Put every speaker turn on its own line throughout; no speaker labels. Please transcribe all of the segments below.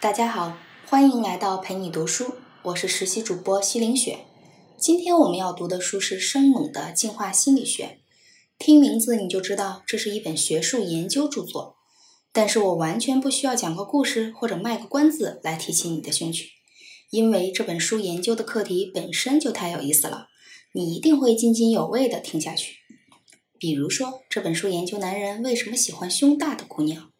大家好，欢迎来到陪你读书，我是实习主播西林雪。今天我们要读的书是生猛的进化心理学，听名字你就知道这是一本学术研究著作。但是我完全不需要讲个故事或者卖个关子来提起你的兴趣，因为这本书研究的课题本身就太有意思了，你一定会津津有味地听下去。比如说，这本书研究男人为什么喜欢胸大的姑娘。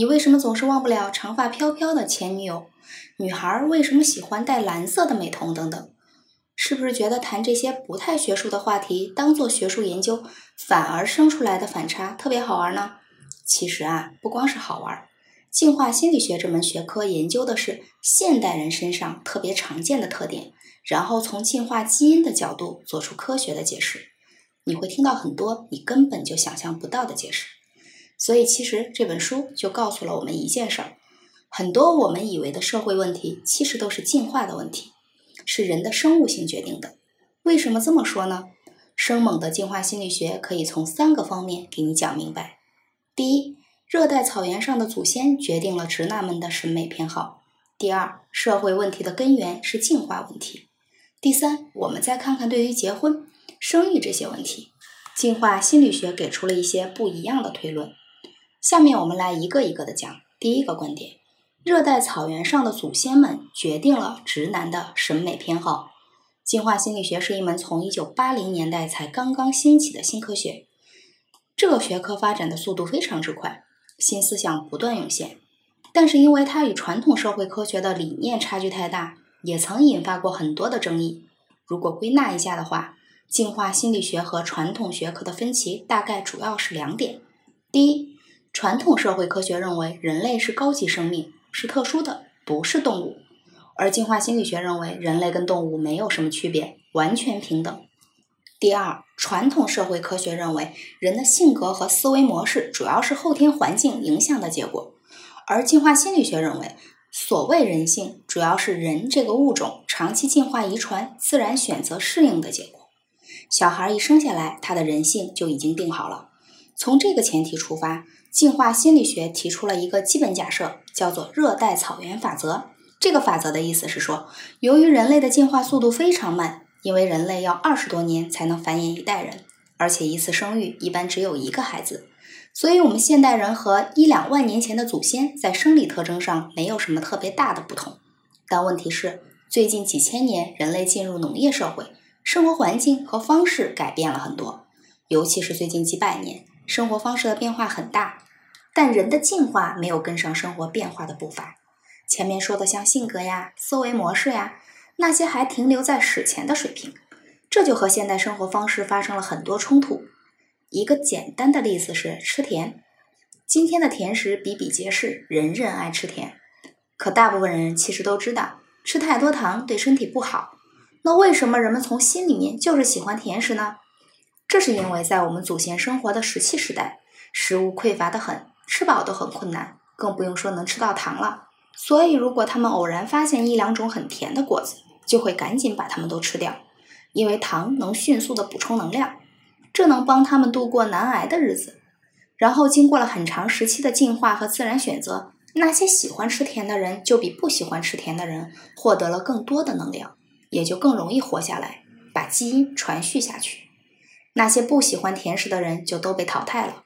你为什么总是忘不了长发飘飘的前女友？女孩为什么喜欢戴蓝色的美瞳？等等，是不是觉得谈这些不太学术的话题当做学术研究，反而生出来的反差特别好玩呢？其实啊，不光是好玩，进化心理学这门学科研究的是现代人身上特别常见的特点，然后从进化基因的角度做出科学的解释。你会听到很多你根本就想象不到的解释。所以，其实这本书就告诉了我们一件事儿：很多我们以为的社会问题，其实都是进化的问题，是人的生物性决定的。为什么这么说呢？生猛的进化心理学可以从三个方面给你讲明白。第一，热带草原上的祖先决定了直男们的审美偏好；第二，社会问题的根源是进化问题；第三，我们再看看对于结婚、生育这些问题，进化心理学给出了一些不一样的推论。下面我们来一个一个的讲。第一个观点，热带草原上的祖先们决定了直男的审美偏好。进化心理学是一门从1980年代才刚刚兴起的新科学，这个学科发展的速度非常之快，新思想不断涌现。但是因为它与传统社会科学的理念差距太大，也曾引发过很多的争议。如果归纳一下的话，进化心理学和传统学科的分歧大概主要是两点：第一，传统社会科学认为人类是高级生命，是特殊的，不是动物；而进化心理学认为人类跟动物没有什么区别，完全平等。第二，传统社会科学认为人的性格和思维模式主要是后天环境影响的结果，而进化心理学认为，所谓人性主要是人这个物种长期进化遗传、自然选择适应的结果。小孩一生下来，他的人性就已经定好了。从这个前提出发。进化心理学提出了一个基本假设，叫做热带草原法则。这个法则的意思是说，由于人类的进化速度非常慢，因为人类要二十多年才能繁衍一代人，而且一次生育一般只有一个孩子，所以我们现代人和一两万年前的祖先在生理特征上没有什么特别大的不同。但问题是，最近几千年，人类进入农业社会，生活环境和方式改变了很多，尤其是最近几百年。生活方式的变化很大，但人的进化没有跟上生活变化的步伐。前面说的像性格呀、思维模式呀，那些还停留在史前的水平，这就和现代生活方式发生了很多冲突。一个简单的例子是吃甜。今天的甜食比比皆是，人人爱吃甜，可大部分人其实都知道吃太多糖对身体不好。那为什么人们从心里面就是喜欢甜食呢？这是因为在我们祖先生活的石器时代，食物匮乏的很，吃饱都很困难，更不用说能吃到糖了。所以，如果他们偶然发现一两种很甜的果子，就会赶紧把它们都吃掉，因为糖能迅速的补充能量，这能帮他们度过难挨的日子。然后，经过了很长时期的进化和自然选择，那些喜欢吃甜的人就比不喜欢吃甜的人获得了更多的能量，也就更容易活下来，把基因传续下去。那些不喜欢甜食的人就都被淘汰了，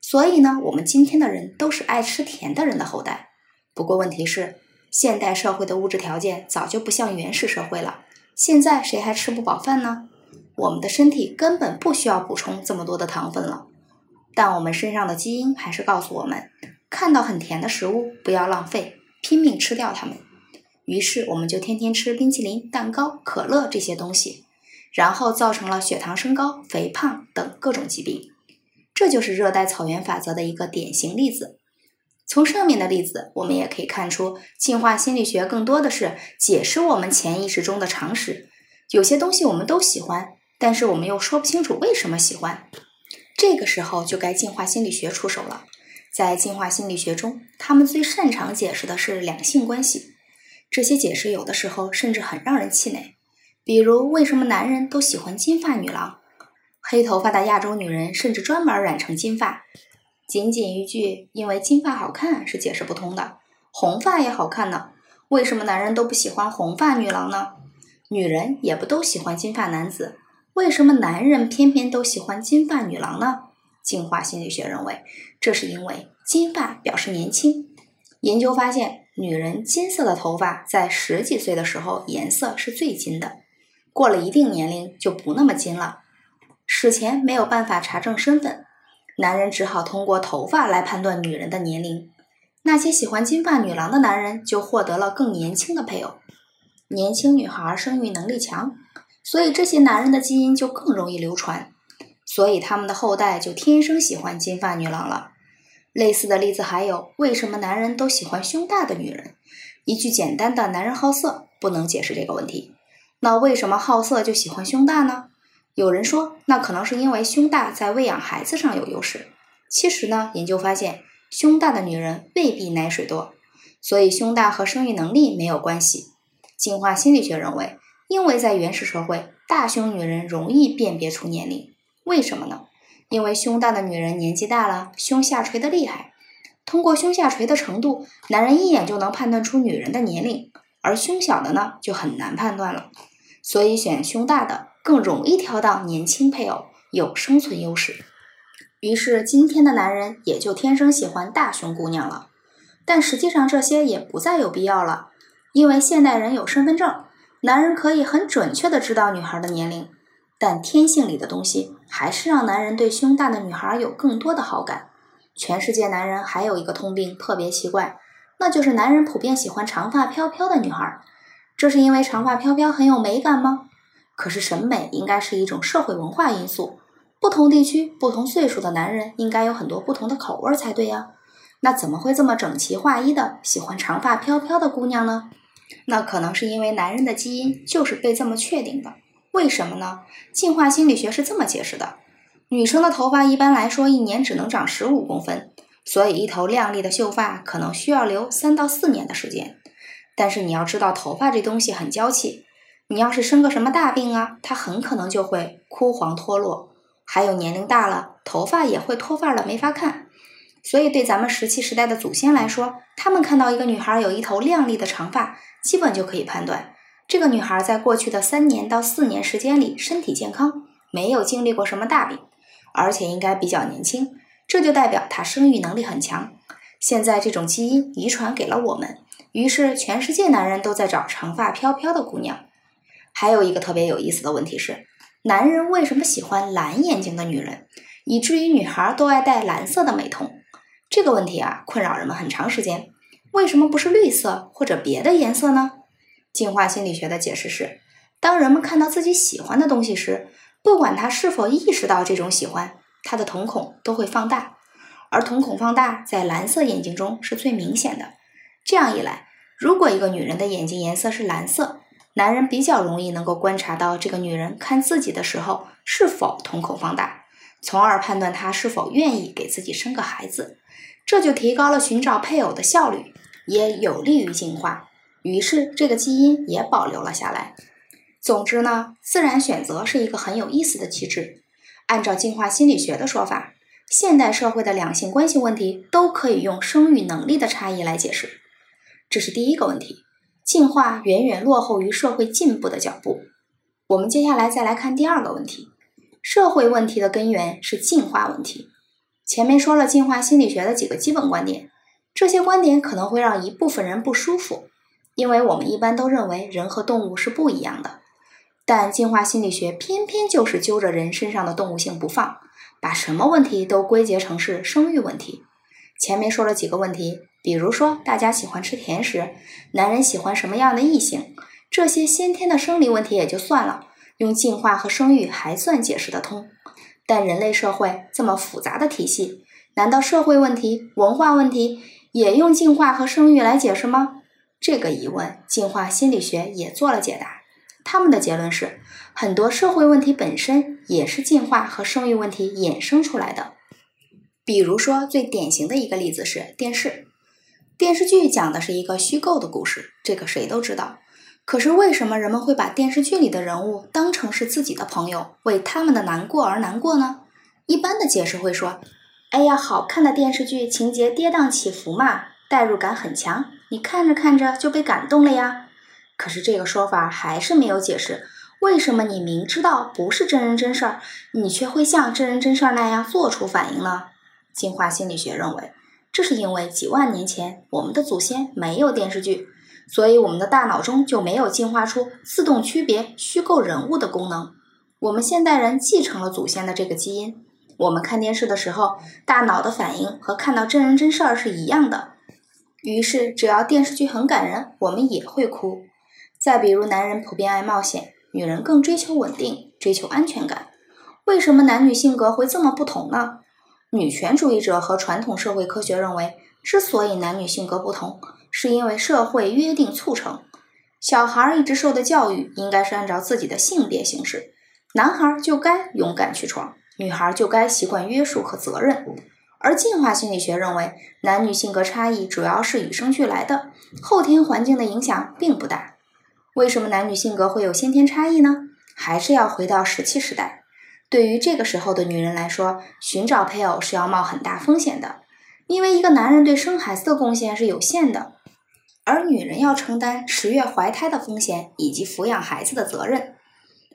所以呢，我们今天的人都是爱吃甜的人的后代。不过问题是，现代社会的物质条件早就不像原始社会了，现在谁还吃不饱饭呢？我们的身体根本不需要补充这么多的糖分了，但我们身上的基因还是告诉我们，看到很甜的食物不要浪费，拼命吃掉它们。于是我们就天天吃冰淇淋、蛋糕、可乐这些东西。然后造成了血糖升高、肥胖等各种疾病，这就是热带草原法则的一个典型例子。从上面的例子，我们也可以看出，进化心理学更多的是解释我们潜意识中的常识。有些东西我们都喜欢，但是我们又说不清楚为什么喜欢。这个时候就该进化心理学出手了。在进化心理学中，他们最擅长解释的是两性关系。这些解释有的时候甚至很让人气馁。比如，为什么男人都喜欢金发女郎？黑头发的亚洲女人甚至专门染成金发。仅仅一句“因为金发好看”是解释不通的。红发也好看呢。为什么男人都不喜欢红发女郎呢？女人也不都喜欢金发男子，为什么男人偏偏都喜欢金发女郎呢？进化心理学认为，这是因为金发表示年轻。研究发现，女人金色的头发在十几岁的时候颜色是最金的，过了一定年龄就不那么金了。史前没有办法查证身份，男人只好通过头发来判断女人的年龄。那些喜欢金发女郎的男人就获得了更年轻的配偶。年轻女孩生育能力强，所以这些男人的基因就更容易流传，所以他们的后代就天生喜欢金发女郎了。类似的例子还有，为什么男人都喜欢胸大的女人？一句简单的“男人好色”不能解释这个问题。那为什么好色就喜欢胸大呢？有人说，那可能是因为胸大在喂养孩子上有优势。其实呢，研究发现，胸大的女人未必奶水多，所以胸大和生育能力没有关系。进化心理学认为，因为在原始社会，大胸女人容易辨别出年龄。为什么呢？因为胸大的女人年纪大了，胸下垂的厉害。通过胸下垂的程度，男人一眼就能判断出女人的年龄，而胸小的呢，就很难判断了。所以选胸大的更容易挑到年轻配偶，有生存优势。于是今天的男人也就天生喜欢大胸姑娘了。但实际上这些也不再有必要了，因为现代人有身份证，男人可以很准确的知道女孩的年龄。但天性里的东西还是让男人对胸大的女孩有更多的好感。全世界男人还有一个通病，特别奇怪，那就是男人普遍喜欢长发飘飘的女孩。这是因为长发飘飘很有美感吗？可是审美应该是一种社会文化因素，不同地区、不同岁数的男人应该有很多不同的口味才对呀。那怎么会这么整齐划一的喜欢长发飘飘的姑娘呢？那可能是因为男人的基因就是被这么确定的。为什么呢？进化心理学是这么解释的：女生的头发一般来说一年只能长十五公分，所以一头亮丽的秀发可能需要留三到四年的时间。但是你要知道，头发这东西很娇气，你要是生个什么大病啊，它很可能就会枯黄脱落。还有年龄大了，头发也会脱发了，没法看。所以对咱们石器时代的祖先来说，他们看到一个女孩有一头亮丽的长发，基本就可以判断。这个女孩在过去的三年到四年时间里身体健康，没有经历过什么大病，而且应该比较年轻，这就代表她生育能力很强。现在这种基因遗传给了我们，于是全世界男人都在找长发飘飘的姑娘。还有一个特别有意思的问题是，男人为什么喜欢蓝眼睛的女人，以至于女孩都爱戴蓝色的美瞳？这个问题啊，困扰人们很长时间。为什么不是绿色或者别的颜色呢？进化心理学的解释是：当人们看到自己喜欢的东西时，不管他是否意识到这种喜欢，他的瞳孔都会放大，而瞳孔放大在蓝色眼睛中是最明显的。这样一来，如果一个女人的眼睛颜色是蓝色，男人比较容易能够观察到这个女人看自己的时候是否瞳孔放大，从而判断她是否愿意给自己生个孩子，这就提高了寻找配偶的效率，也有利于进化。于是，这个基因也保留了下来。总之呢，自然选择是一个很有意思的机制。按照进化心理学的说法，现代社会的两性关系问题都可以用生育能力的差异来解释。这是第一个问题，进化远远落后于社会进步的脚步。我们接下来再来看第二个问题，社会问题的根源是进化问题。前面说了进化心理学的几个基本观点，这些观点可能会让一部分人不舒服。因为我们一般都认为人和动物是不一样的，但进化心理学偏偏就是揪着人身上的动物性不放，把什么问题都归结成是生育问题。前面说了几个问题，比如说大家喜欢吃甜食，男人喜欢什么样的异性，这些先天的生理问题也就算了，用进化和生育还算解释得通。但人类社会这么复杂的体系，难道社会问题、文化问题也用进化和生育来解释吗？这个疑问，进化心理学也做了解答。他们的结论是，很多社会问题本身也是进化和生育问题衍生出来的。比如说，最典型的一个例子是电视。电视剧讲的是一个虚构的故事，这个谁都知道。可是为什么人们会把电视剧里的人物当成是自己的朋友，为他们的难过而难过呢？一般的解释会说：“哎呀，好看的电视剧情节跌宕起伏嘛，代入感很强。”你看着看着就被感动了呀。可是这个说法还是没有解释，为什么你明知道不是真人真事儿，你却会像真人真事儿那样做出反应呢？进化心理学认为，这是因为几万年前我们的祖先没有电视剧，所以我们的大脑中就没有进化出自动区别虚构人物的功能。我们现代人继承了祖先的这个基因，我们看电视的时候，大脑的反应和看到真人真事儿是一样的。于是，只要电视剧很感人，我们也会哭。再比如，男人普遍爱冒险，女人更追求稳定、追求安全感。为什么男女性格会这么不同呢？女权主义者和传统社会科学认为，之所以男女性格不同，是因为社会约定促成。小孩一直受的教育应该是按照自己的性别行事。男孩就该勇敢去闯，女孩就该习惯约束和责任。而进化心理学认为，男女性格差异主要是与生俱来的，后天环境的影响并不大。为什么男女性格会有先天差异呢？还是要回到石器时代。对于这个时候的女人来说，寻找配偶是要冒很大风险的，因为一个男人对生孩子的贡献是有限的，而女人要承担十月怀胎的风险以及抚养孩子的责任。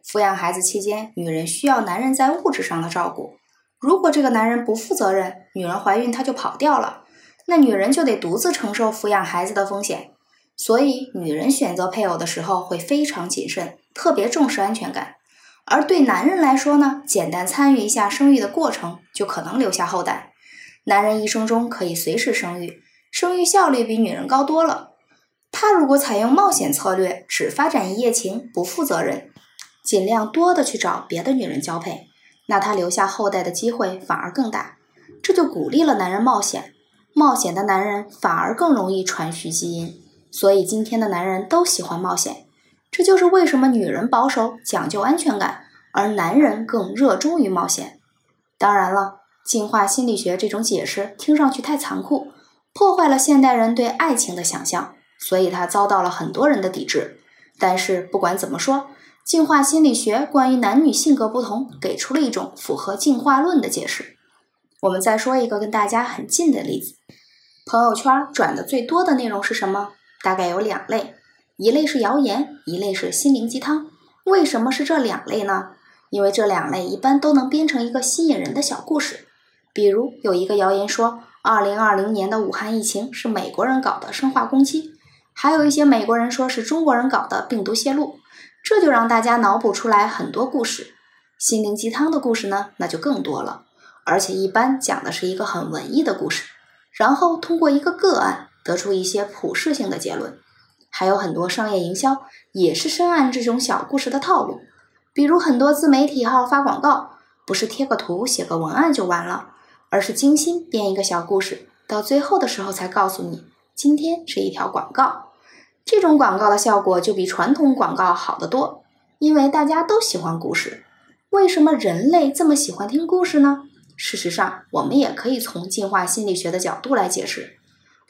抚养孩子期间，女人需要男人在物质上的照顾。如果这个男人不负责任，女人怀孕他就跑掉了，那女人就得独自承受抚养孩子的风险。所以，女人选择配偶的时候会非常谨慎，特别重视安全感。而对男人来说呢，简单参与一下生育的过程就可能留下后代。男人一生中可以随时生育，生育效率比女人高多了。他如果采用冒险策略，只发展一夜情，不负责任。尽量多的去找别的女人交配，那他留下后代的机会反而更大。这就鼓励了男人冒险，冒险的男人反而更容易传续基因。所以今天的男人都喜欢冒险，这就是为什么女人保守讲究安全感，而男人更热衷于冒险。当然了，进化心理学这种解释听上去太残酷，破坏了现代人对爱情的想象，所以它遭到了很多人的抵制。但是不管怎么说，进化心理学关于男女性格不同，给出了一种符合进化论的解释。我们再说一个跟大家很近的例子：朋友圈转的最多的内容是什么？大概有两类，一类是谣言，一类是心灵鸡汤。为什么是这两类呢？因为这两类一般都能编成一个吸引人的小故事。比如有一个谣言说，二零二零年的武汉疫情是美国人搞的生化攻击，还有一些美国人说是中国人搞的病毒泄露。这就让大家脑补出来很多故事，心灵鸡汤的故事呢，那就更多了，而且一般讲的是一个很文艺的故事，然后通过一个个案得出一些普世性的结论。还有很多商业营销也是深谙这种小故事的套路，比如很多自媒体号发广告，不是贴个图写个文案就完了，而是精心编一个小故事，到最后的时候才告诉你，今天是一条广告。这种广告的效果就比传统广告好得多，因为大家都喜欢故事。为什么人类这么喜欢听故事呢？事实上，我们也可以从进化心理学的角度来解释。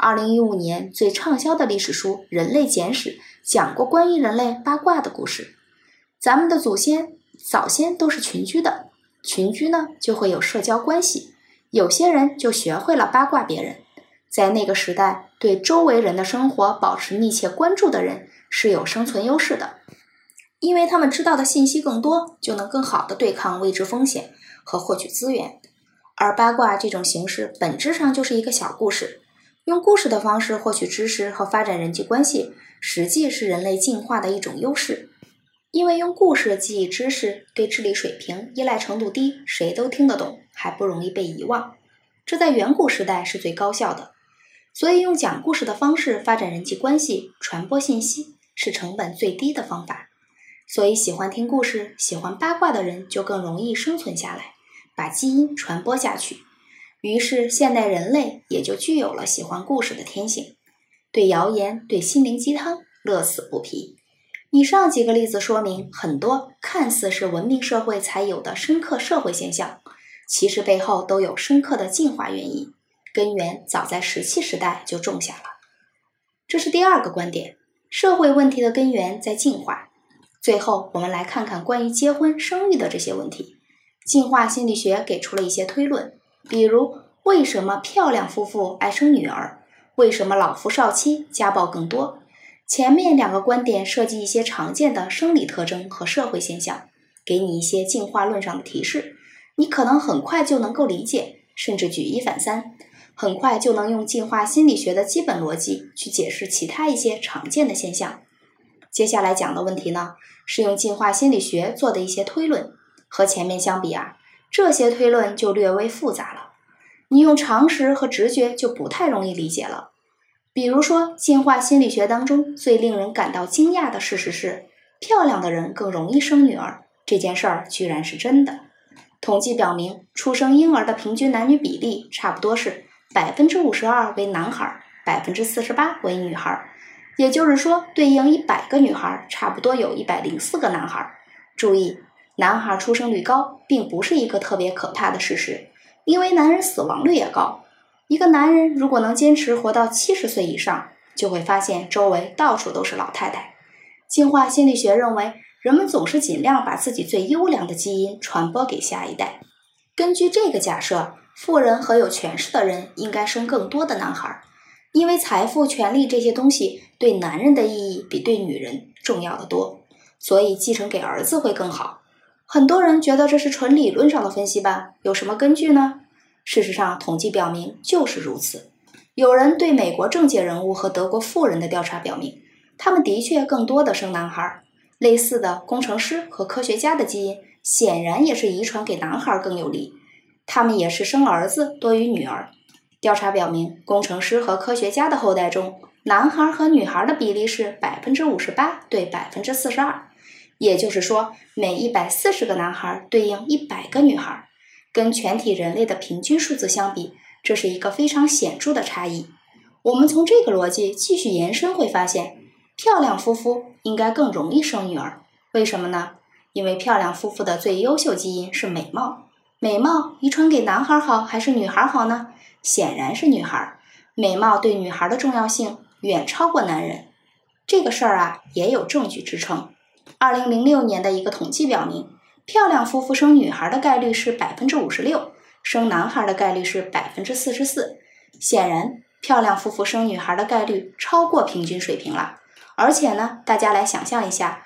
二零一五年最畅销的历史书《人类简史》讲过关于人类八卦的故事。咱们的祖先早先都是群居的，群居呢就会有社交关系，有些人就学会了八卦别人。在那个时代，对周围人的生活保持密切关注的人是有生存优势的，因为他们知道的信息更多，就能更好的对抗未知风险和获取资源。而八卦这种形式本质上就是一个小故事，用故事的方式获取知识和发展人际关系，实际是人类进化的一种优势。因为用故事记忆知识，对智力水平依赖程度低，谁都听得懂，还不容易被遗忘，这在远古时代是最高效的。所以，用讲故事的方式发展人际关系、传播信息是成本最低的方法。所以，喜欢听故事、喜欢八卦的人就更容易生存下来，把基因传播下去。于是，现代人类也就具有了喜欢故事的天性，对谣言、对心灵鸡汤乐此不疲。以上几个例子说明，很多看似是文明社会才有的深刻社会现象，其实背后都有深刻的进化原因。根源早在石器时代就种下了，这是第二个观点。社会问题的根源在进化。最后，我们来看看关于结婚生育的这些问题。进化心理学给出了一些推论，比如为什么漂亮夫妇爱生女儿，为什么老夫少妻家暴更多？前面两个观点涉及一些常见的生理特征和社会现象，给你一些进化论上的提示，你可能很快就能够理解，甚至举一反三，很快就能用进化心理学的基本逻辑去解释其他一些常见的现象。接下来讲的问题呢，是用进化心理学做的一些推论，和前面相比啊，这些推论就略微复杂了。你用常识和直觉就不太容易理解了。比如说，进化心理学当中最令人感到惊讶的事实是，漂亮的人更容易生女儿。这件事儿居然是真的。统计表明，出生婴儿的平均男女比例差不多是百分之五十二为男孩，百分之四十八为女孩。也就是说，对应一百个女孩，差不多有一百零四个男孩。注意，男孩出生率高，并不是一个特别可怕的事实。因为男人死亡率也高，一个男人如果能坚持活到七十岁以上，就会发现周围到处都是老太太。进化心理学认为，人们总是尽量把自己最优良的基因传播给下一代。根据这个假设，富人和有权势的人应该生更多的男孩，因为财富、权力这些东西对男人的意义比对女人重要的多，所以继承给儿子会更好。很多人觉得这是纯理论上的分析吧？有什么根据呢？事实上，统计表明就是如此。有人对美国政界人物和德国富人的调查表明，他们的确更多的生男孩。类似的，工程师和科学家的基因显然也是遗传给男孩更有利，他们也是生儿子多于女儿。调查表明，工程师和科学家的后代中，男孩和女孩的比例是百分之五十八对百分之四十二。也就是说，每一百四十个男孩对应一百个女孩，跟全体人类的平均数字相比，这是一个非常显著的差异。我们从这个逻辑继续延伸，会发现，漂亮夫妇应该更容易生女儿。为什么呢？因为漂亮夫妇的最优秀基因是美貌。美貌遗传给男孩好还是女孩好呢？显然是女孩。美貌对女孩的重要性远超过男人。这个事儿啊，也有证据支撑。二零零六年的一个统计表明，漂亮夫妇生女孩的概率是百分之五十六，生男孩的概率是百分之四十四。显然，漂亮夫妇生女孩的概率超过平均水平了。而且呢，大家来想象一下，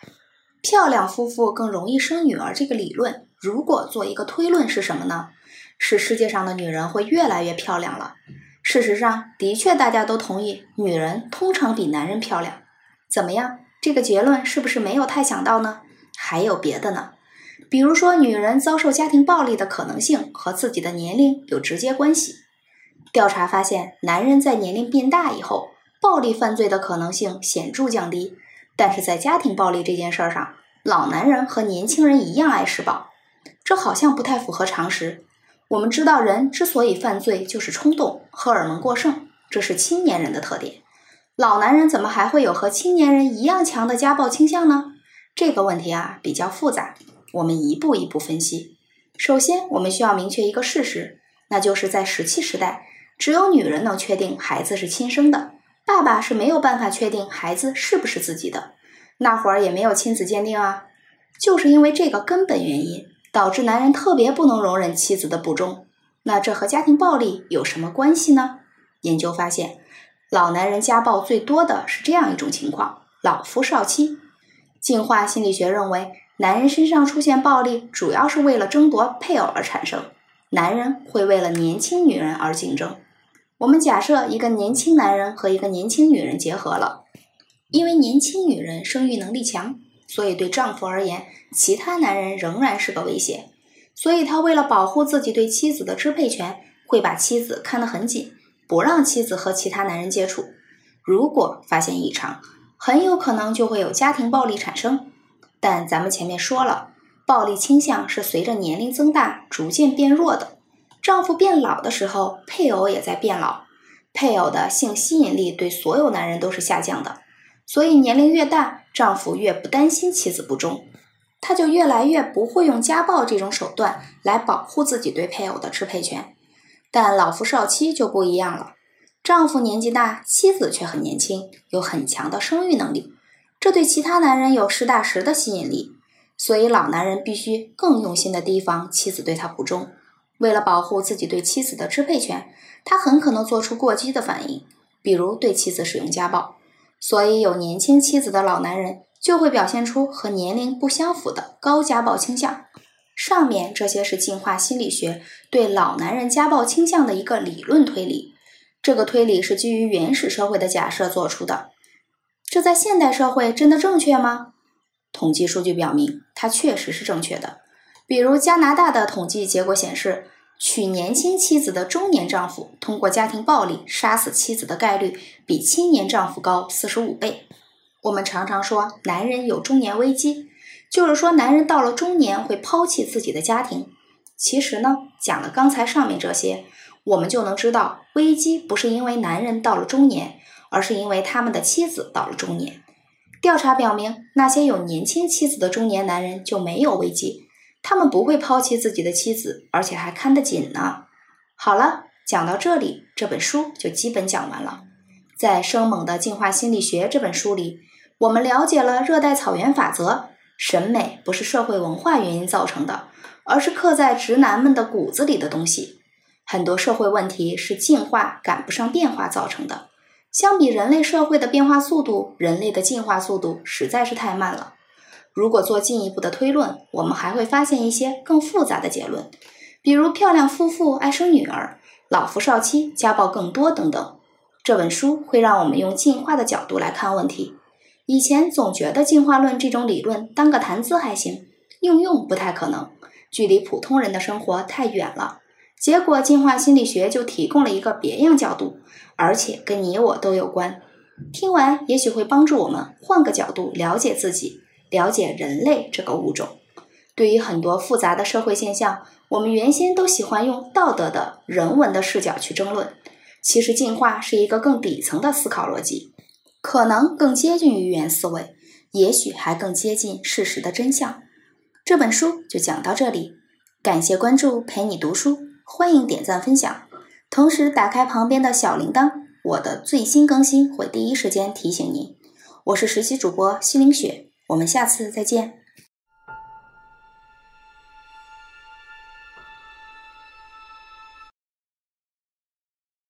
漂亮夫妇更容易生女儿这个理论，如果做一个推论是什么呢？是世界上的女人会越来越漂亮了。事实上，的确大家都同意，女人通常比男人漂亮。怎么样？这个结论是不是没有太想到呢？还有别的呢？比如说，女人遭受家庭暴力的可能性和自己的年龄有直接关系。调查发现，男人在年龄变大以后，暴力犯罪的可能性显著降低。但是在家庭暴力这件事儿上，老男人和年轻人一样爱施暴，这好像不太符合常识。我们知道，人之所以犯罪，就是冲动、荷尔蒙过剩，这是青年人的特点。老男人怎么还会有和青年人一样强的家暴倾向呢？这个问题啊比较复杂，我们一步一步分析。首先，我们需要明确一个事实，那就是在石器时代，只有女人能确定孩子是亲生的，爸爸是没有办法确定孩子是不是自己的。那会儿也没有亲子鉴定啊，就是因为这个根本原因，导致男人特别不能容忍妻子的不忠。那这和家庭暴力有什么关系呢？研究发现。老男人家暴最多的是这样一种情况：老夫少妻。进化心理学认为，男人身上出现暴力，主要是为了争夺配偶而产生。男人会为了年轻女人而竞争。我们假设一个年轻男人和一个年轻女人结合了，因为年轻女人生育能力强，所以对丈夫而言，其他男人仍然是个威胁。所以他为了保护自己对妻子的支配权，会把妻子看得很紧。不让妻子和其他男人接触，如果发现异常，很有可能就会有家庭暴力产生。但咱们前面说了，暴力倾向是随着年龄增大逐渐变弱的。丈夫变老的时候，配偶也在变老，配偶的性吸引力对所有男人都是下降的。所以年龄越大，丈夫越不担心妻子不忠，他就越来越不会用家暴这种手段来保护自己对配偶的支配权。但老夫少妻就不一样了，丈夫年纪大，妻子却很年轻，有很强的生育能力，这对其他男人有实打实的吸引力。所以老男人必须更用心的提防妻子对他不忠。为了保护自己对妻子的支配权，他很可能做出过激的反应，比如对妻子使用家暴。所以，有年轻妻子的老男人就会表现出和年龄不相符的高家暴倾向。上面这些是进化心理学对老男人家暴倾向的一个理论推理。这个推理是基于原始社会的假设做出的。这在现代社会真的正确吗？统计数据表明，它确实是正确的。比如，加拿大的统计结果显示，娶年轻妻子的中年丈夫通过家庭暴力杀死妻子的概率比青年丈夫高四十五倍。我们常常说男人有中年危机，就是说男人到了中年会抛弃自己的家庭。其实呢，讲了刚才上面这些。我们就能知道，危机不是因为男人到了中年，而是因为他们的妻子到了中年。调查表明，那些有年轻妻子的中年男人就没有危机，他们不会抛弃自己的妻子，而且还看得紧呢。好了，讲到这里，这本书就基本讲完了。在《生猛的进化心理学》这本书里，我们了解了热带草原法则：审美不是社会文化原因造成的，而是刻在直男们的骨子里的东西。很多社会问题是进化赶不上变化造成的。相比人类社会的变化速度，人类的进化速度实在是太慢了。如果做进一步的推论，我们还会发现一些更复杂的结论，比如漂亮夫妇爱生女儿，老夫少妻家暴更多等等。这本书会让我们用进化的角度来看问题。以前总觉得进化论这种理论当个谈资还行，应用不太可能，距离普通人的生活太远了。结果，进化心理学就提供了一个别样角度，而且跟你我都有关。听完也许会帮助我们换个角度了解自己，了解人类这个物种。对于很多复杂的社会现象，我们原先都喜欢用道德的人文的视角去争论。其实，进化是一个更底层的思考逻辑，可能更接近于原思维，也许还更接近事实的真相。这本书就讲到这里，感谢关注，陪你读书。欢迎点赞分享，同时打开旁边的小铃铛，我的最新更新会第一时间提醒您。我是实习主播西凌雪，我们下次再见。